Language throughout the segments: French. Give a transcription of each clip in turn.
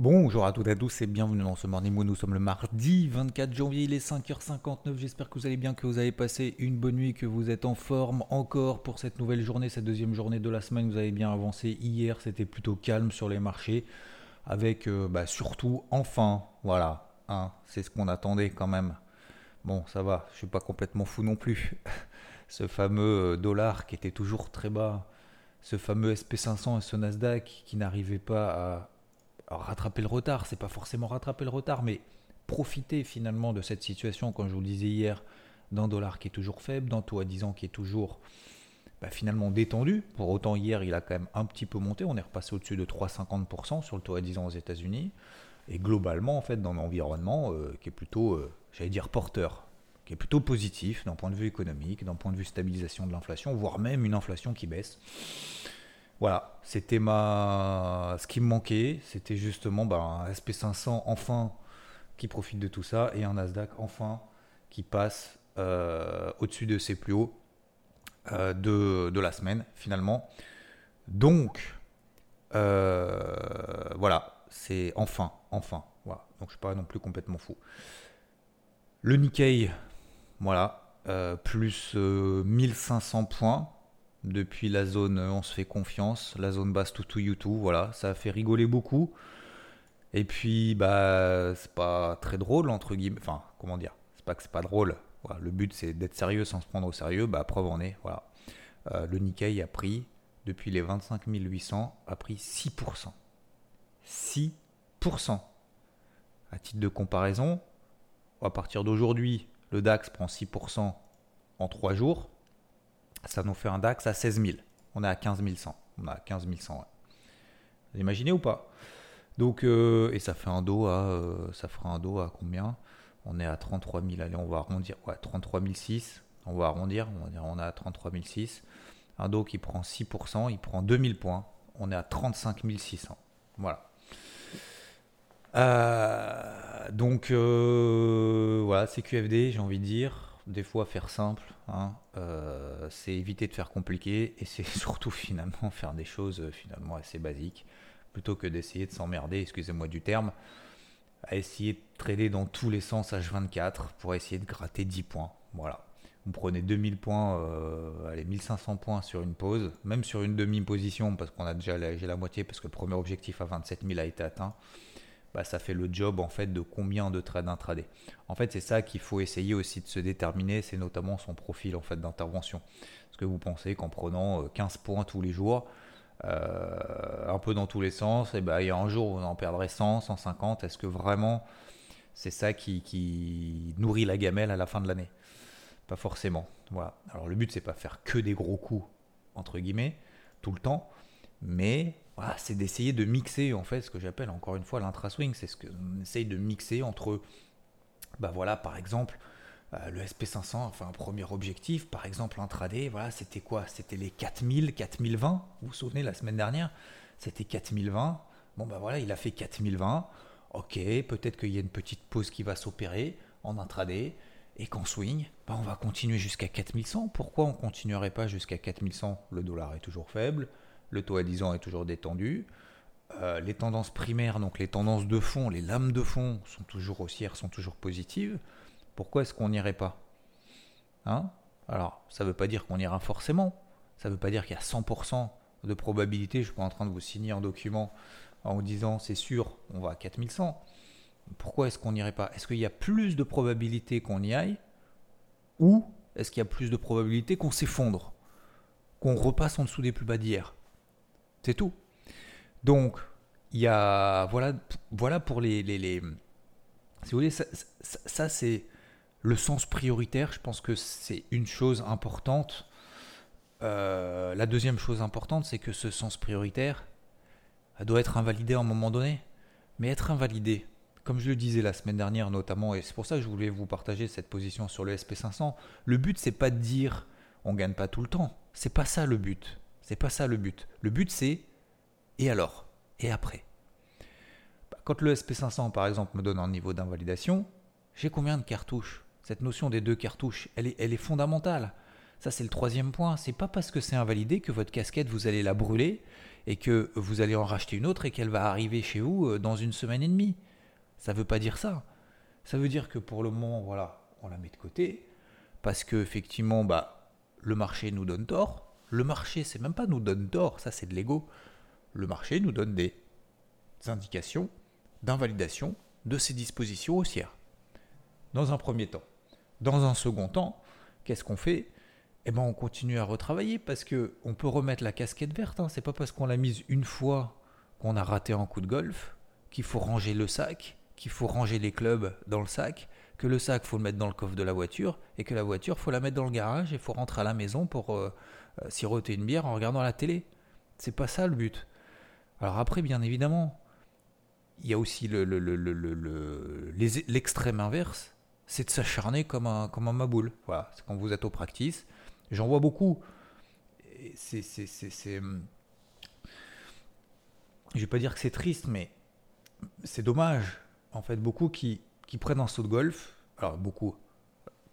Bonjour à toutes et à tous et bienvenue dans ce Morning Moon. Nous sommes le mardi 24 janvier, il est 5h59. J'espère que vous allez bien, que vous avez passé une bonne nuit, que vous êtes en forme encore pour cette nouvelle journée, cette deuxième journée de la semaine. Vous avez bien avancé. Hier, c'était plutôt calme sur les marchés avec euh, bah, surtout enfin, voilà, hein, c'est ce qu'on attendait quand même. Bon, ça va, je suis pas complètement fou non plus. ce fameux euh, dollar qui était toujours très bas, ce fameux SP500 et ce Nasdaq qui n'arrivaient pas à alors, rattraper le retard, c'est pas forcément rattraper le retard, mais profiter finalement de cette situation, comme je vous le disais hier, d'un dollar qui est toujours faible, d'un taux à 10 ans qui est toujours bah, finalement détendu. Pour autant, hier, il a quand même un petit peu monté. On est repassé au-dessus de 3,50% sur le taux à 10 ans aux États-Unis. Et globalement, en fait, dans l'environnement euh, qui est plutôt, euh, j'allais dire, porteur, qui est plutôt positif d'un point de vue économique, d'un point de vue stabilisation de l'inflation, voire même une inflation qui baisse. Voilà, c'était ma... ce qui me manquait, c'était justement bah, un SP500 enfin qui profite de tout ça et un Nasdaq enfin qui passe euh, au-dessus de ses plus hauts euh, de, la semaine finalement. Donc, euh, voilà, c'est enfin, enfin. Voilà. Donc je suis pas non plus complètement fou. Le Nikkei, voilà, plus 1500 points depuis la zone on se fait confiance, la zone basse tout to YouTube, voilà, ça a fait rigoler beaucoup. Et puis bah c'est pas très drôle entre guillemets, enfin comment dire, c'est pas que c'est pas drôle. le but c'est d'être sérieux sans se prendre au sérieux, bah preuve en est, voilà. Euh, le Nikkei a pris depuis les 25 800 a pris 6%. 6%. À titre de comparaison, à partir d'aujourd'hui, le DAX prend 6% en 3 jours ça nous fait un DAX à 16 000. On est à 15 100. On a 15 100. Vous imaginez ou pas? Donc, euh, et ça fait un dos à, euh, ça fera un dos à combien? On est à 33 000. Allez, on va arrondir. Ouais, 33 006. On va arrondir. On va dire, on est à 33 006. Un dos qui prend 6%, il prend 2000 points. On est à 35 600. Voilà. Euh, donc voilà, c'est QFD, j'ai envie de dire des fois faire simple, hein, euh, c'est éviter de faire compliqué et c'est surtout finalement faire des choses euh, finalement assez basiques plutôt que d'essayer de s'emmerder, excusez-moi du terme, à essayer de trader dans tous les sens H24 pour essayer de gratter 10 points. Voilà. Vous prenez 2000 points, euh, allez, 1500 points sur une pause, même sur une demi-position, parce qu'on a déjà j'ai la moitié, parce que le premier objectif à 27 000 a été atteint. Bah, ça fait le job en fait de combien de trades intraday. En fait, c'est ça qu'il faut essayer aussi de se déterminer, c'est notamment son profil en fait d'intervention. Est-ce que vous pensez qu'en prenant 15 euh, points tous les jours, euh, un peu dans tous les sens, et eh ben, il y a un jour on en perdrait 100, 150, est-ce que vraiment c'est ça qui, nourrit la gamelle à la fin de l'année? Pas forcément. Voilà. Alors le but c'est pas faire que des gros coups entre guillemets tout le temps, mais c'est d'essayer de mixer en fait ce que j'appelle encore une fois l'intra-swing. C'est ce qu'on essaye de mixer entre, bah voilà, par exemple, euh, le SP500, enfin un premier objectif, par exemple intraday, voilà, c'était quoi? C'était les 4000, 4020. Vous vous souvenez la semaine dernière? C'était 4020. Bon bah voilà, il a fait 4020. Ok, peut-être qu'il y a une petite pause qui va s'opérer en intraday et qu'en swing, bah on va continuer jusqu'à 4100. Pourquoi on continuerait pas jusqu'à 4100 Le dollar est toujours faible le taux à 10 ans est toujours détendu. Euh, les tendances primaires, donc les tendances de fond, les lames de fond sont toujours haussières, sont toujours positives. Pourquoi est-ce qu'on n'irait pas? Hein? Alors, ça ne veut pas dire qu'on ira forcément. Ça ne veut pas dire qu'il y a 100% de probabilité. Je suis pas en train de vous signer un document en vous disant c'est sûr, on va à 4100. Pourquoi est-ce qu'on n'irait pas? Est-ce qu'il y a plus de probabilité qu'on y aille? Ou est-ce qu'il y a plus de probabilité qu'on s'effondre? Qu'on repasse en dessous des plus bas d'hier? C'est tout. Donc, il y a. Voilà, voilà pour les. si vous voulez, ça, c'est le sens prioritaire. Je pense que c'est une chose importante. Euh, la deuxième chose importante, c'est que ce sens prioritaire, doit être invalidée à un moment donné. Mais être invalidée, comme je le disais la semaine dernière notamment, et c'est pour ça que je voulais vous partager cette position sur le SP500, le but c'est pas de dire on gagne pas tout le temps. C'est pas ça le but. C'est pas ça le but. Le but c'est et alors? Et après? Bah, Quand le SP500 par exemple me donne un niveau d'invalidation, j'ai combien de cartouches? Cette notion des deux cartouches, elle est, fondamentale. Ça c'est le troisième point. C'est pas parce que c'est invalidé que votre casquette vous allez la brûler et que vous allez en racheter une autre et qu'elle va arriver chez vous euh, dans une semaine et demie. Ça veut pas dire ça. Ça veut dire que pour le moment, voilà, on la met de côté parce que effectivement, bah, le marché nous donne tort. Le marché, c'est même pas nous donne tort, ça c'est de l'ego. Le marché nous donne des indications d'invalidation de ces dispositions haussières. Dans un premier temps. Dans un second temps, qu'est-ce qu'on fait? Eh ben, on continue à retravailler parce que on peut remettre la casquette verte. Hein. C'est pas parce qu'on l'a mise une fois qu'on a raté un coup de golf qu'il faut ranger le sac qu'il faut ranger les clubs dans le sac, que le sac faut le mettre dans le coffre de la voiture et que la voiture faut la mettre dans le garage et faut rentrer à la maison pour euh, siroter une bière en regardant la télé. C'est pas ça le but. Alors après, bien évidemment, il y a aussi l'extrême le, inverse, c'est de s'acharner comme un, comme un maboule. Voilà, c'est quand vous êtes au practice. J'en vois beaucoup. C'est, hum, je vais pas dire que c'est triste, mais c'est dommage en fait, beaucoup qui, prennent un saut de golf. Alors, beaucoup,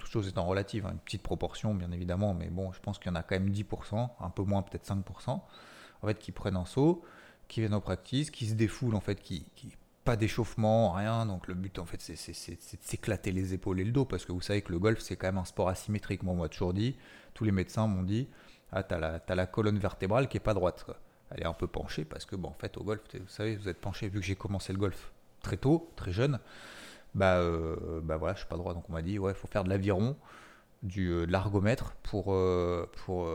toute chose étant relative, hein, une petite proportion, bien évidemment, mais bon, je pense qu'il y en a quand même 10%, un peu moins, peut-être 5%, en fait, qui prennent un saut, qui viennent en practice, qui se défoulent, en fait, qui, pas d'échauffement, rien. Donc le but en fait c'est de s'éclater les épaules et le dos parce que vous savez que le golf c'est quand même un sport asymétrique. Moi on m'a toujours dit, tous les médecins m'ont dit, ah t'as la, as la colonne vertébrale qui est pas droite. Elle est un peu penchée parce que bon en fait au golf, vous savez, vous êtes penché vu que j'ai commencé le golf très tôt, très jeune, bah, euh, bah voilà, je suis pas droit. Donc on m'a dit, ouais, il faut faire de l'aviron, du, euh, de l'argomètre pour, euh, pour,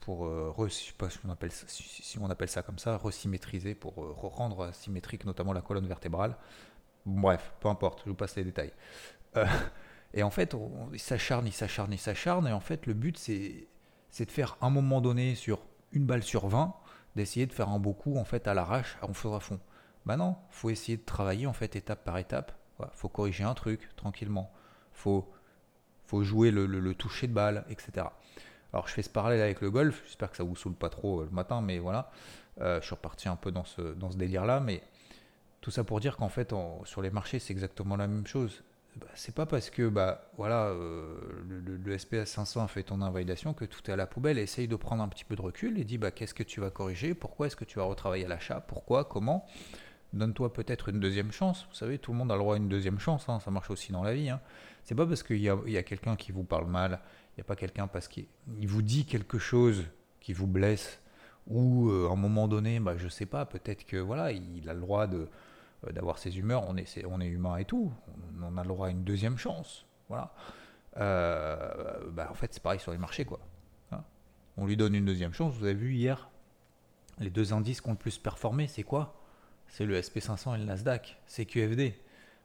pour je pas si on, appelle ça, si on appelle ça comme ça, resymétriser, pour rendre symétrique notamment la colonne vertébrale. Bref, peu importe, je vous passe les détails. et en fait, on, il s'acharne, il s'acharne, il s'acharne, et en fait, le but, c'est, c'est de faire un moment donné sur une balle sur 20, d'essayer de faire un beau coup en fait à l'arrache, on fera fond. Bah non, faut essayer de travailler en fait étape par étape. Faut corriger un truc tranquillement. Faut, faut jouer le, toucher de balle, etc. Alors je fais ce parallèle avec le golf. J'espère que ça vous saoule pas trop euh, le matin, mais voilà. Euh, je suis reparti un peu dans ce, dans ce délire-là, mais tout ça pour dire qu'en fait, sur les marchés, c'est exactement la même chose. Bah, c'est pas parce que bah voilà euh, le, SPS 500 a fait ton invalidation que tout est à la poubelle. Essaye de prendre un petit peu de recul et dis bah qu'est-ce que tu vas corriger, pourquoi est-ce que tu vas retravailler à l'achat, pourquoi, comment? Donne-toi peut-être une deuxième chance. Vous savez, tout le monde a le droit à une deuxième chance, hein. ça marche aussi dans la vie. Hein. C'est pas parce qu'il y a, quelqu'un qui vous parle mal, il n'y a pas quelqu'un parce qu'il vous dit quelque chose qui vous blesse, ou euh, à un moment donné, bah, je sais pas, peut-être que voilà, il a le droit de, euh, d'avoir ses humeurs, on est, humain et tout, on, a le droit à une deuxième chance. Voilà. Euh, bah, en fait, c'est pareil sur les marchés, quoi. Hein. on lui donne une deuxième chance. Vous avez vu hier, les deux indices qui ont le plus performé, c'est quoi? C'est le SP500 et le Nasdaq, c'est QFD.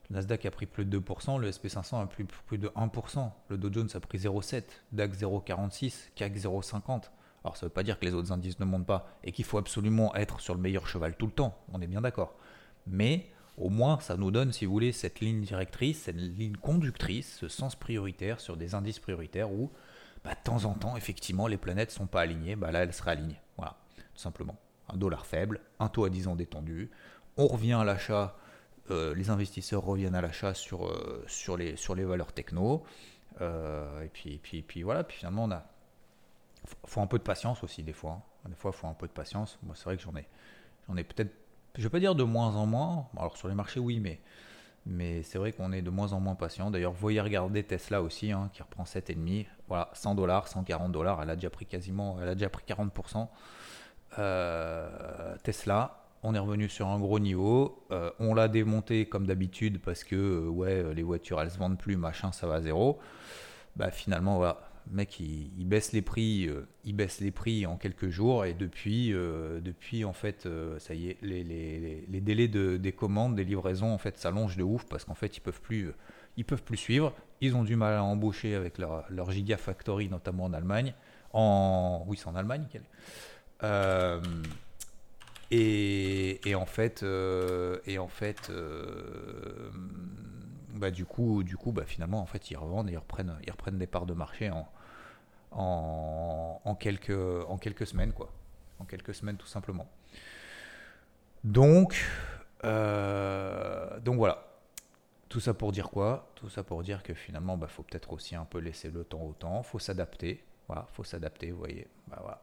Le Nasdaq a pris plus de 2%, le SP500 a pris plus de 1%, le Dow Jones a pris 0,7%, DAX 0,46%, CAC 0,50%. Alors ça ne veut pas dire que les autres indices ne montent pas et qu'il faut absolument être sur le meilleur cheval tout le temps, on est bien d'accord. Mais au moins ça nous donne, si vous voulez, cette ligne directrice, cette ligne conductrice, ce sens prioritaire sur des indices prioritaires où bah, de temps en temps, effectivement, les planètes ne sont pas alignées, bah, là elles seraient alignées. Voilà, tout simplement. Un dollar faible, un taux à 10 ans détendu, on revient à l'achat, euh, les investisseurs reviennent à l'achat sur, euh, les, valeurs techno. Euh, et, puis, puis, puis voilà, puis finalement, on a. faut un peu de patience aussi, des fois. Hein. Des fois, il faut un peu de patience. Moi, c'est vrai que j'en ai, j'en ai peut-être, je vais pas dire de moins en moins. Alors, sur les marchés, oui, mais, mais c'est vrai qu'on est de moins en moins patient. D'ailleurs, voyez regarder Tesla aussi, hein, qui reprend 7,5. Voilà, 100 dollars, 140 dollars. Elle a déjà pris quasiment, elle a déjà pris 40%. Tesla, on est revenu sur un gros niveau. Euh, on l'a démonté comme d'habitude parce que euh, les voitures elles se vendent plus, machin, ça va zéro. Bah finalement voilà, mec il, baisse les prix, euh, il baisse les prix en quelques jours et depuis, depuis en fait, ça y est, les, délais de, des commandes, des livraisons en fait s'allongent de ouf parce qu'en fait ils peuvent plus, peuvent plus suivre. Ils ont du mal à embaucher avec leur, Gigafactory notamment en Allemagne. En oui c'est en Allemagne. Et, en fait, euh, et en fait bah, du coup, du coup bah, finalement, en fait, ils revendent et ils reprennent, ils reprennent des parts de marché en, en, quelques, en quelques semaines, quoi. En quelques semaines, tout simplement. Donc, donc voilà. Tout ça pour dire quoi? Tout ça pour dire que finalement, il bah, faut peut-être aussi un peu laisser le temps au temps, faut s'adapter. Voilà, faut s'adapter, vous voyez. Bah, voilà.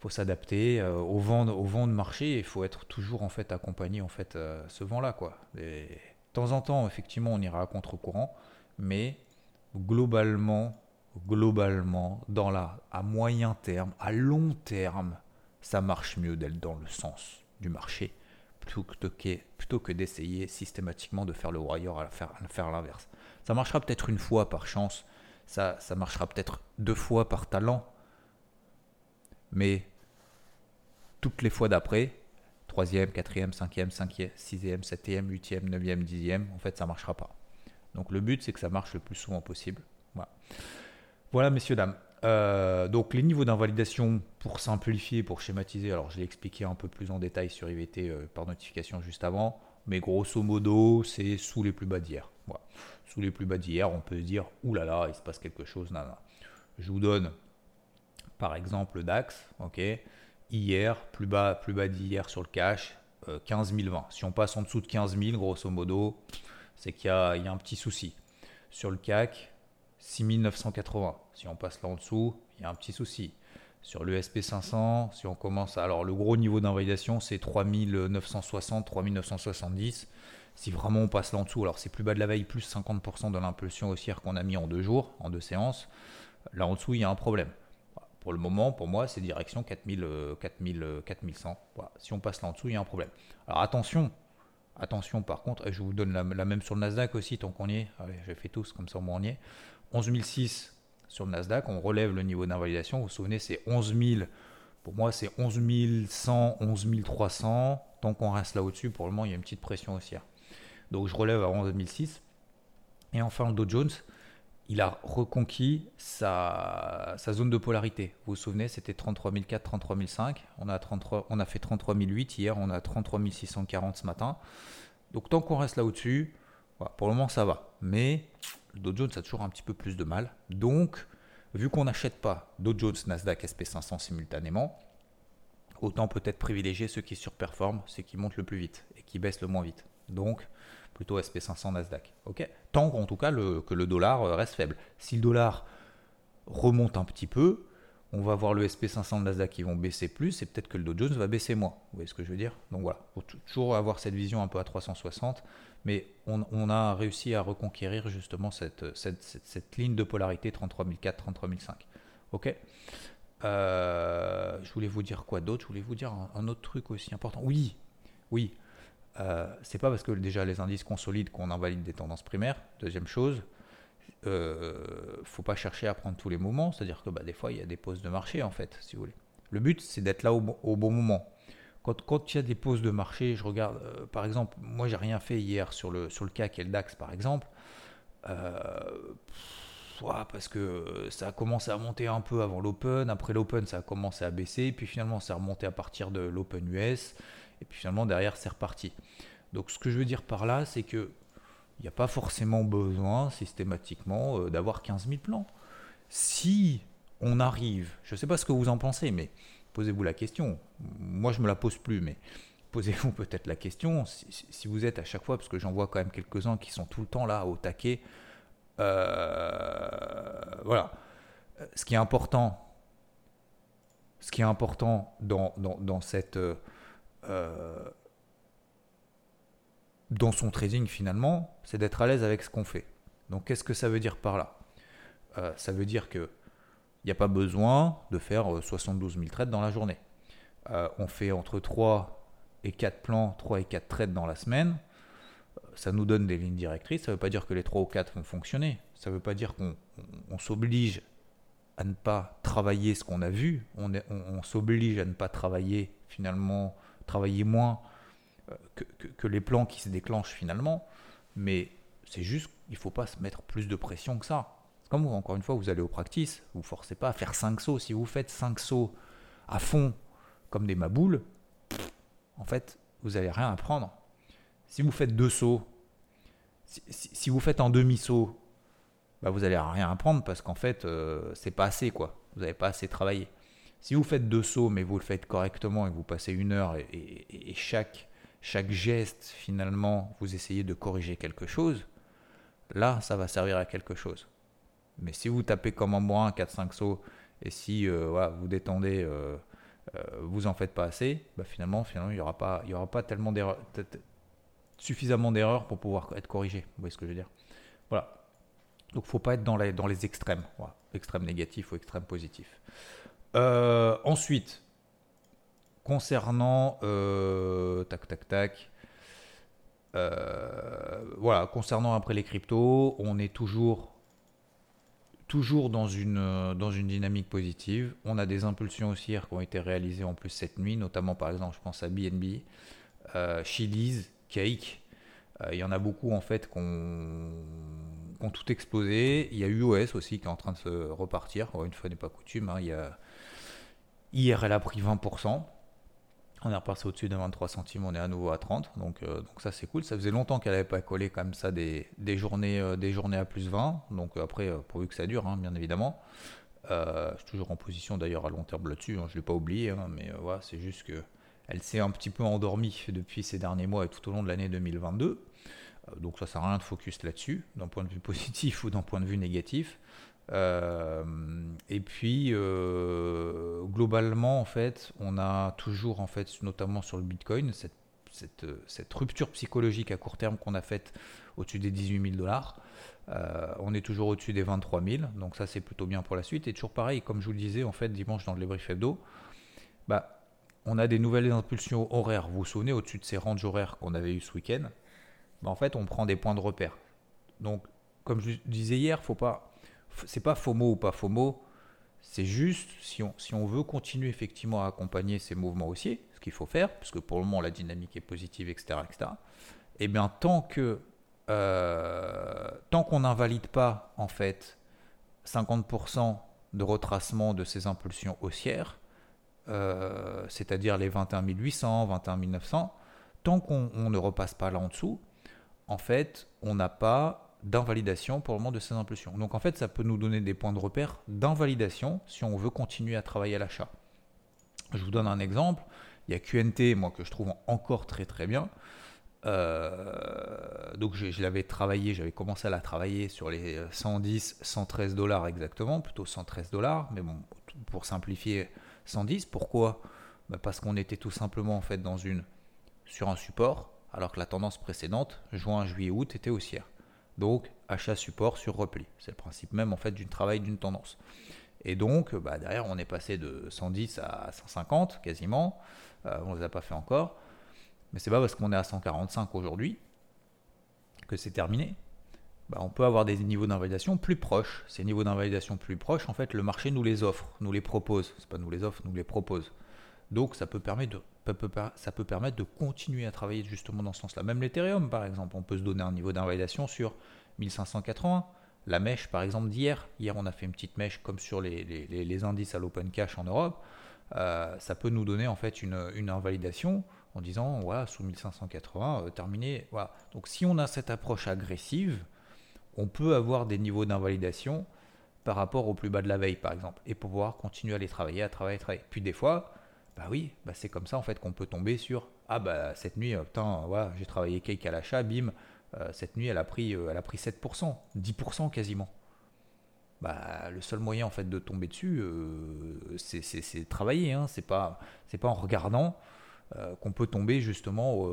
Faut s'adapter euh, au, vent, au vent de marché. Il faut être toujours en fait accompagné en fait euh, ce vent-là, quoi. de temps en temps, effectivement, on ira à contre-courant, mais globalement, globalement, dans la, à moyen terme, à long terme, ça marche mieux d'être dans le sens du marché plutôt que, plutôt que d'essayer systématiquement de faire le warrior à faire, faire l'inverse. Ça marchera peut-être une fois par chance, ça, ça marchera peut-être deux fois par talent, mais toutes les fois d'après, troisième, quatrième, cinquième, cinquième, sixième, septième, huitième, neuvième, dixième, en fait, ça marchera pas. Donc le but, c'est que ça marche le plus souvent possible. Voilà, messieurs, dames. Euh, donc les niveaux d'invalidation, pour simplifier, pour schématiser, alors je l'ai expliqué un peu plus en détail sur IVT euh, par notification juste avant, mais grosso modo, c'est sous les plus bas d'hier. Sous les plus bas d'hier, on peut se dire, oulala, il se passe quelque chose. Non, Je vous donne par exemple le DAX, ok hier, plus bas, plus bas d'hier sur le cash, 15 euh, 020. Si on passe en dessous de 15 000, grosso modo, c'est qu'il y, a un petit souci. Sur le CAC, 6980. Si on passe là en dessous, il y a un petit souci. Sur le SP500, si on commence Alors, le gros niveau d'invalidation, c'est 3960, 3970. Si vraiment on passe là en dessous, alors c'est plus bas de la veille, plus 50% de l'impulsion haussière qu'on a mis en deux jours, en deux séances. Là en dessous, il y a un problème. Pour le moment, pour moi, c'est direction 4000, 4000, 4100. Si on passe là en dessous, il y a un problème. Alors attention, attention par contre, je vous donne la, même sur le Nasdaq aussi, tant qu'on y est. Allez, j'ai fait tous, comme ça on y est. 11006 sur le Nasdaq, on relève le niveau d'invalidation. Vous vous souvenez, c'est 11 000. Pour moi, c'est 11 100, 11 300. Tant qu'on reste là au-dessus, pour le moment, il y a une petite pression haussière. Donc je relève à 11 006. Et enfin, le Dow Jones, il a reconquis sa, zone de polarité. Vous vous souvenez, c'était 33 400, 33 500. On a, 33, on a fait 33 008 hier, on a 33 640 ce matin. Donc tant qu'on reste là au-dessus, pour le moment ça va. Mais le Dow Jones a toujours un petit peu plus de mal. Donc, vu qu'on n'achète pas Dow Jones, Nasdaq, SP500 simultanément, autant peut-être privilégier ceux qui surperforment, ceux qui montent le plus vite et qui baissent le moins vite. Donc, plutôt SP500 Nasdaq. ok? Tant qu'en tout cas que le dollar euh, reste faible. Si le dollar remonte un petit peu, on va voir le SP500 Nasdaq qui vont baisser plus et peut-être que le Dow Jones va baisser moins. Vous voyez ce que je veux dire? Donc voilà, faut toujours avoir cette vision un peu à 360, mais on, a réussi à reconquérir justement cette, cette, ligne de polarité 33004, 33005. Ok? Euh, Je voulais vous dire quoi d'autre? Je voulais vous dire un, autre truc aussi important. Oui, oui, euh, c'est pas parce que déjà les indices consolident qu'on invalide des tendances primaires. Deuxième chose, euh, faut pas chercher à prendre tous les moments. C'est-à-dire que bah, des fois, il y a des pauses de marché, en fait, si vous voulez. Le but, c'est d'être là au, bon moment. Quand, quand, il y a des pauses de marché, je regarde, euh, par exemple, moi, j'ai rien fait hier sur le, sur le CAC et le DAX, par exemple. Euh, parce que ça a commencé à monter un peu avant l'Open. Après l'Open, ça a commencé à baisser. Puis finalement, ça a remonté à partir de l'Open US. Et puis finalement, derrière, c'est reparti. Donc, ce que je veux dire par là, c'est que il n'y a pas forcément besoin systématiquement euh, d'avoir 15 000 plans. Si on arrive, je ne sais pas ce que vous en pensez, mais posez-vous la question. Moi, je ne me la pose plus, mais posez-vous peut-être la question. Si, vous êtes à chaque fois, parce que j'en vois quand même quelques-uns qui sont tout le temps là au taquet, euh, voilà. Ce qui est important, ce qui est important dans, dans, cette euh, dans son trading finalement, c'est d'être à l'aise avec ce qu'on fait. Donc qu'est-ce que ça veut dire par là? Euh, Ça veut dire que il n'y a pas besoin de faire 72 euh, 000 trades dans la journée. Euh, on fait entre 3 et 4 plans, 3 et 4 trades dans la semaine. Ça nous donne des lignes directrices. Ça ne veut pas dire que les 3 ou 4 vont fonctionner. Ça ne veut pas dire qu'on s'oblige à ne pas travailler ce qu'on a vu. On s'oblige à ne pas travailler finalement, travailler moins que, les plans qui se déclenchent finalement, mais c'est juste ne faut pas se mettre plus de pression que ça. Comme vous, encore une fois, vous allez au practice, vous forcez pas à faire 5 sauts. Si vous faites 5 sauts à fond comme des maboules, en fait, vous n'allez rien apprendre. Si vous faites deux sauts, si, vous faites en demi-saut, bah vous n'allez rien apprendre parce qu'en fait, euh, c'est pas assez, quoi. Vous n'avez pas assez travaillé. Si vous faites deux sauts, mais vous le faites correctement et que vous passez une heure et, chaque, chaque geste, finalement, vous essayez de corriger quelque chose, là, ça va servir à quelque chose. Mais si vous tapez comme en moins 4-5 sauts, et si euh, vous détendez, euh, euh, vous en faites pas assez, bah, finalement, finalement, il n'y aura pas, il y aura pas tellement suffisamment d'erreurs pour pouvoir être corrigé. Vous voyez ce que je veux dire? Voilà. Donc, faut pas être dans les, dans les extrêmes, voilà. extrême négatif ou extrême positif. Ensuite, concernant tac tac tac. voilà, concernant après les cryptos, on est toujours toujours dans une, euh, dans une dynamique positive. On a des impulsions haussières qui ont été réalisées en plus cette nuit, notamment par exemple, je pense à BNB, euh, Chili's, Cake. Euh, il y en a beaucoup en fait ont, tout explosé. Il y a UOS aussi qui est en train de se repartir. une fois n'est pas coutume. Hein. il y a, hier, elle a pris 20%. On est repassé au-dessus de 23 centimes, on est à nouveau à 30, donc, euh, donc ça c'est cool. Ça faisait longtemps qu'elle n'avait pas collé comme ça des, journées, euh, des journées à plus 20, donc euh, après, pourvu que ça dure, hein, bien évidemment. je suis toujours en position d'ailleurs à long terme là-dessus, hein, je ne l'ai pas oublié, mais voilà, c'est juste que elle s'est un petit peu endormie depuis ces derniers mois et tout au long de l'année 2022. Donc ça sert à rien de focus là-dessus, d'un point de vue positif ou d'un point de vue négatif. Euh, et puis, euh, globalement, en fait, on a toujours, en fait, notamment sur le Bitcoin, cette rupture psychologique à court terme qu'on a faite au-dessus des 18 000 dollars. Euh, on est toujours au-dessus des 23 000, donc ça c'est plutôt bien pour la suite. Et toujours pareil, comme je vous le disais, en fait, dimanche dans le débrief hebdo, bah, on a des nouvelles impulsions horaires. Vous vous souvenez, au-dessus de ces ranges horaires qu'on avait eu ce week-end, en fait, on prend des points de repère. Donc, comme je disais hier, faut pas c'est pas FOMO ou pas FOMO, c'est juste si on, si on veut continuer effectivement à accompagner ces mouvements haussiers, ce qu'il faut faire, puisque pour le moment la dynamique est positive, etc., etc. Et eh bien tant que euh, tant qu'on n'invalide pas en fait 50% de retracement de ces impulsions haussières, euh, c'est-à-dire les 21 800, 21 900, tant qu'on ne repasse pas là en dessous, en fait, on n'a pas d'invalidation pour le moment de ces impulsions. Donc en fait, ça peut nous donner des points de repère d'invalidation si on veut continuer à travailler à l'achat. Je vous donne un exemple. Il y a QNT, moi, que je trouve encore très très bien. Euh, donc je, l'avais travaillé, j'avais commencé à la travailler sur les 110, 113 dollars exactement, plutôt 113 dollars, mais bon, pour simplifier, 110. Pourquoi? Bah, Parce qu'on était tout simplement en fait dans une, sur un support, alors que la tendance précédente, juin, juillet, août, était haussière. Donc achat support sur repli. C'est le principe même en fait du travail d'une tendance. Et donc bah, derrière on est passé de 110 à 150 quasiment. Euh, on ne les a pas fait encore. Mais c'est pas parce qu'on est à 145 aujourd'hui que c'est terminé. Bah, on peut avoir des niveaux d'invalidation plus proches. Ces niveaux d'invalidation plus proches, en fait, le marché nous les offre, nous les propose. C'est pas nous les offre, nous les propose. Donc ça peut permettre de, continuer à travailler justement dans ce sens-là. Même l'Ethereum, par exemple, on peut se donner un niveau d'invalidation sur 1580. La mèche, par exemple, d'hier. Hier, on a fait une petite mèche comme sur les, indices à l'open cash en Europe. Euh, ça peut nous donner en fait une, invalidation en disant voilà sous 1580 euh, terminé voilà donc si on a cette approche agressive on peut avoir des niveaux d'invalidation par rapport au plus bas de la veille par exemple et pouvoir continuer à les travailler à travailler à travailler puis des fois bah oui, bah c'est comme ça en fait qu'on peut tomber sur ah bah cette nuit, euh, putain, j'ai travaillé cake à l'achat, bim, euh, cette nuit elle a pris, euh, elle a pris 7%, 10% quasiment. Bah, le seul moyen en fait de tomber dessus, c'est travailler, hein, c'est pas, pas en regardant qu'on peut tomber justement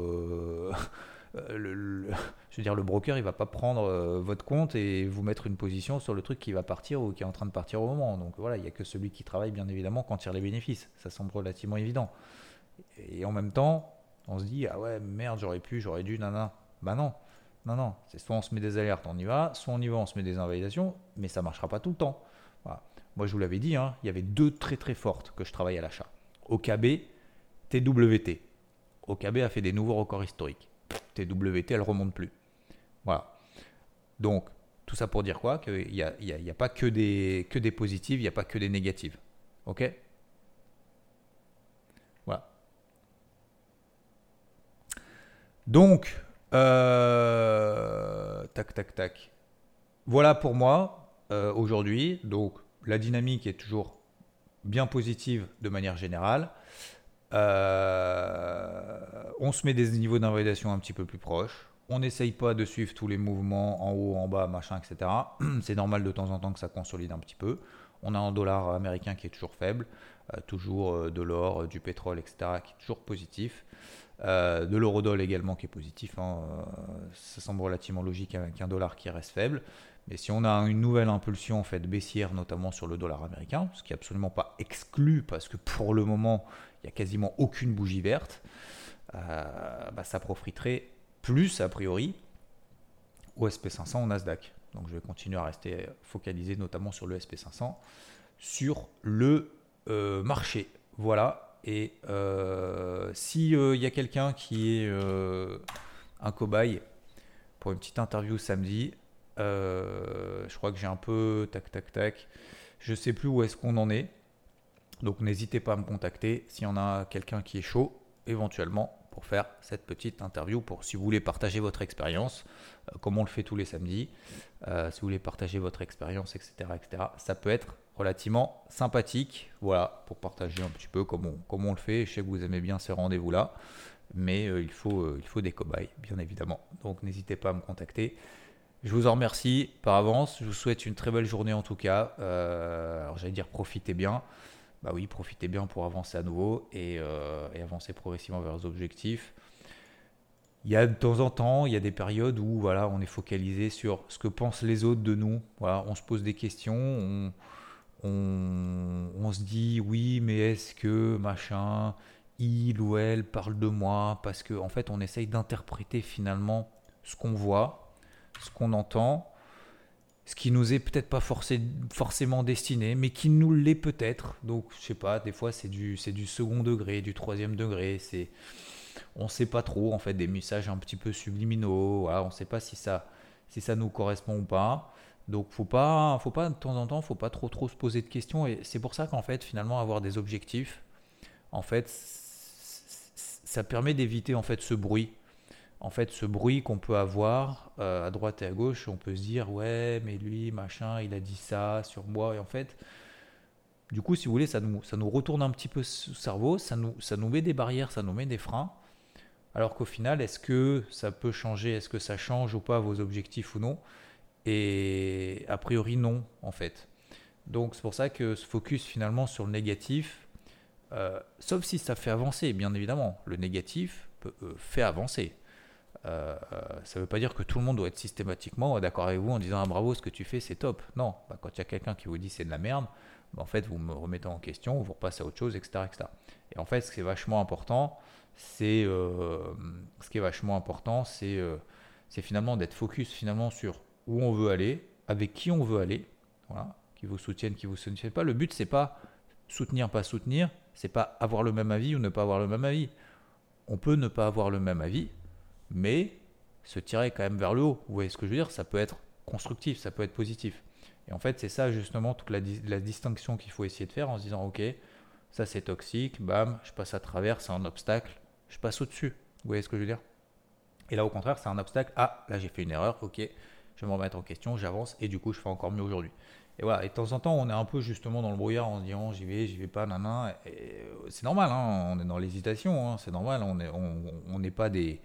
Euh, le, je veux dire, le broker, il va pas prendre euh, votre compte et vous mettre une position sur le truc qui va partir ou qui est en train de partir au moment. Donc voilà, il n'y a que celui qui travaille, bien évidemment, quand tire les bénéfices. Ça semble relativement évident. Et en même temps, on se dit, ah ouais, merde, j'aurais pu, j'aurais dû, nanana. Bah non, non, non. C'est soit on se met des alertes, on y va, soit on y va, on se met des invalidations, mais ça marchera pas tout le temps. Moi, je vous l'avais dit, hein, il y avait deux très très fortes que je travaille à l'achat. OKB, TWT. OKB a fait des nouveaux records historiques. TWT, elle remonte plus. Voilà. Donc, tout ça pour dire quoi? Qu'il n'y a, a, pas que des, que des positives, il n'y a pas que des négatives. Ok? Voilà. Donc, euh, tac, tac, tac. Voilà pour moi euh, aujourd'hui. Donc, la dynamique est toujours bien positive de manière générale. Euh, on se met des niveaux d'invalidation un petit peu plus proches. On n'essaye pas de suivre tous les mouvements en haut, en bas, machin, etc. C'est normal de temps en temps que ça consolide un petit peu. On a un dollar américain qui est toujours faible, toujours de l'or, du pétrole, etc., qui est toujours positif. Euh, de l'eurodoll également qui est positif. Hein, euh, ça semble relativement logique avec un dollar qui reste faible. Mais si on a une nouvelle impulsion en fait baissière, notamment sur le dollar américain, ce qui n'est absolument pas exclu parce que pour le moment il n'y a quasiment aucune bougie verte, euh, bah, ça profiterait plus a priori au SP500 au Nasdaq. Donc je vais continuer à rester focalisé notamment sur le SP500, sur le marché. Voilà, et euh, s'il euh, y a quelqu'un qui est euh, un cobaye pour une petite interview samedi, je crois que j'ai un peu tac tac tac. Je sais plus où est-ce qu'on en est. Donc n'hésitez pas à me contacter s'il y en a quelqu'un qui est chaud, éventuellement, pour faire cette petite interview, pour si vous voulez partager votre expérience, comme on le fait tous les samedis, si vous voulez partager votre expérience, etc., etc. Ça peut être relativement sympathique. Voilà, pour partager un petit peu comment on, le fait. Je sais que vous aimez bien ces rendez-vous-là, mais euh, il, faut, euh, il faut des cobayes, bien évidemment. Donc n'hésitez pas à me contacter. Je vous en remercie par avance. Je vous souhaite une très belle journée en tout cas. Euh, alors j'allais dire profitez bien. Bah oui, profitez bien pour avancer à nouveau et, et avancer progressivement vers vos objectifs. Il y a de temps en temps, il y a des périodes où voilà, on est focalisé sur ce que pensent les autres de nous. Voilà, on se pose des questions, on, on, se dit oui, mais est-ce que machin, il ou elle parle de moi? Parce qu'en en fait, on essaye d'interpréter finalement ce qu'on voit, ce qu'on entend, ce qui nous est peut-être pas forcément destiné, mais qui nous l'est peut-être. Donc, je sais pas, des fois c'est du, c'est du second degré, du troisième degré, c'est on sait pas trop en fait des messages un petit peu subliminaux, voilà, on sait pas si ça si ça nous correspond ou pas. Donc faut pas, faut pas de temps en temps, faut pas trop trop se poser de questions. Et c'est pour ça qu'en fait finalement avoir des objectifs, en fait, ça permet d'éviter en fait ce bruit. En fait, ce bruit qu'on peut avoir euh, à droite et à gauche, on peut se dire ouais, mais lui machin, il a dit ça sur moi. Et en fait, du coup, si vous voulez, ça nous, retourne un petit peu le cerveau, ça nous, met des barrières, ça nous met des freins. Alors qu'au final, est-ce que ça peut changer Est-ce que ça change ou pas vos objectifs ou non? Et a priori, non, en fait. Donc c'est pour ça que se focus finalement sur le négatif, euh, sauf si ça fait avancer, bien évidemment. Le négatif euh, fait avancer. Euh, ça ne veut pas dire que tout le monde doit être systématiquement d'accord avec vous en disant ah, bravo, ce que tu fais, c'est top. Non, bah, quand il y a quelqu'un qui vous dit c'est de la merde, bah, en fait, vous me remettez en question, vous repassez à autre chose, etc. Et en fait, ce qui est vachement important, c'est ce qui est vachement important, c'est finalement d'être focus finalement sur où on veut aller, avec qui on veut aller, qui vous soutiennent, qui vous soutiennent pas. Le but c'est pas soutenir, pas soutenir, c'est pas avoir le même avis ou ne pas avoir le même avis. On peut ne pas avoir le même avis, mais se tirer quand même vers le haut. Vous voyez ce que je veux dire? Ça peut être constructif, ça peut être positif. Et en fait, c'est ça justement toute la, distinction qu'il faut essayer de faire en se disant, ok, ça c'est toxique, bam, je passe à travers, c'est un obstacle, je passe au-dessus. Vous voyez ce que je veux dire? Et là, au contraire, c'est un obstacle. Ah, là j'ai fait une erreur, ok, je vais me remettre en question, j'avance et du coup je fais encore mieux aujourd'hui. Et voilà, et de temps en temps on est un peu justement dans le brouillard en se disant j'y vais, j'y vais pas, nanan. C'est normal, hein, on est dans l'hésitation, hein, c'est normal, on, n'est pas des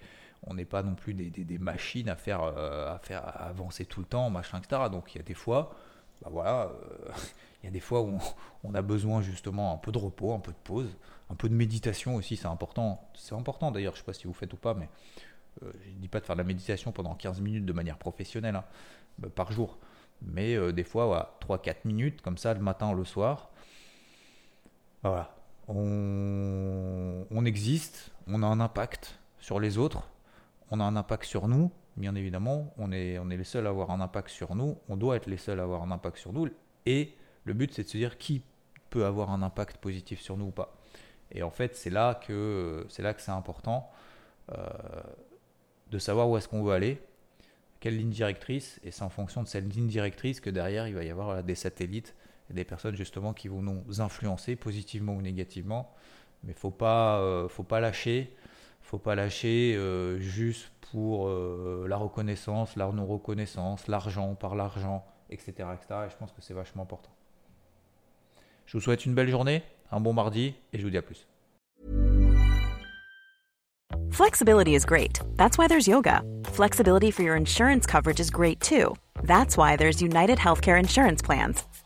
on n'est pas non plus des, machines à faire, euh, à faire avancer tout le temps, machin, etc. Donc il y a des fois, bah voilà, euh, il y a des fois où on, a besoin justement un peu de repos, un peu de pause, un peu de méditation aussi, c'est important. C'est important d'ailleurs, je sais pas si vous faites ou pas, mais euh, je ne dis pas de faire de la méditation pendant 15 minutes de manière professionnelle hein, bah, par jour, mais des fois, 3-4 minutes comme ça le matin le soir. Voilà, on, on, existe, on a un impact sur les autres, on a un impact sur nous, bien évidemment, on est, les seuls à avoir un impact sur nous, on doit être les seuls à avoir un impact sur nous, et le but c'est de se dire qui peut avoir un impact positif sur nous ou pas. Et en fait, c'est là que c'est là que c'est important. Euh, de savoir où est-ce qu'on veut aller, quelle ligne directrice, et c'est en fonction de cette ligne directrice que derrière il va y avoir des satellites et des personnes justement qui vont nous influencer positivement ou négativement. Mais faut pas, euh, faut pas lâcher, faut pas lâcher euh, juste pour euh, la reconnaissance, la non-reconnaissance, l'argent par l'argent, etc., etc. Et je pense que c'est vachement important. Je vous souhaite une belle journée, un bon mardi, et je vous dis à plus. Flexibility is great. That's why there's yoga. Flexibility for your insurance coverage is great too. That's why there's United Healthcare Insurance Plans.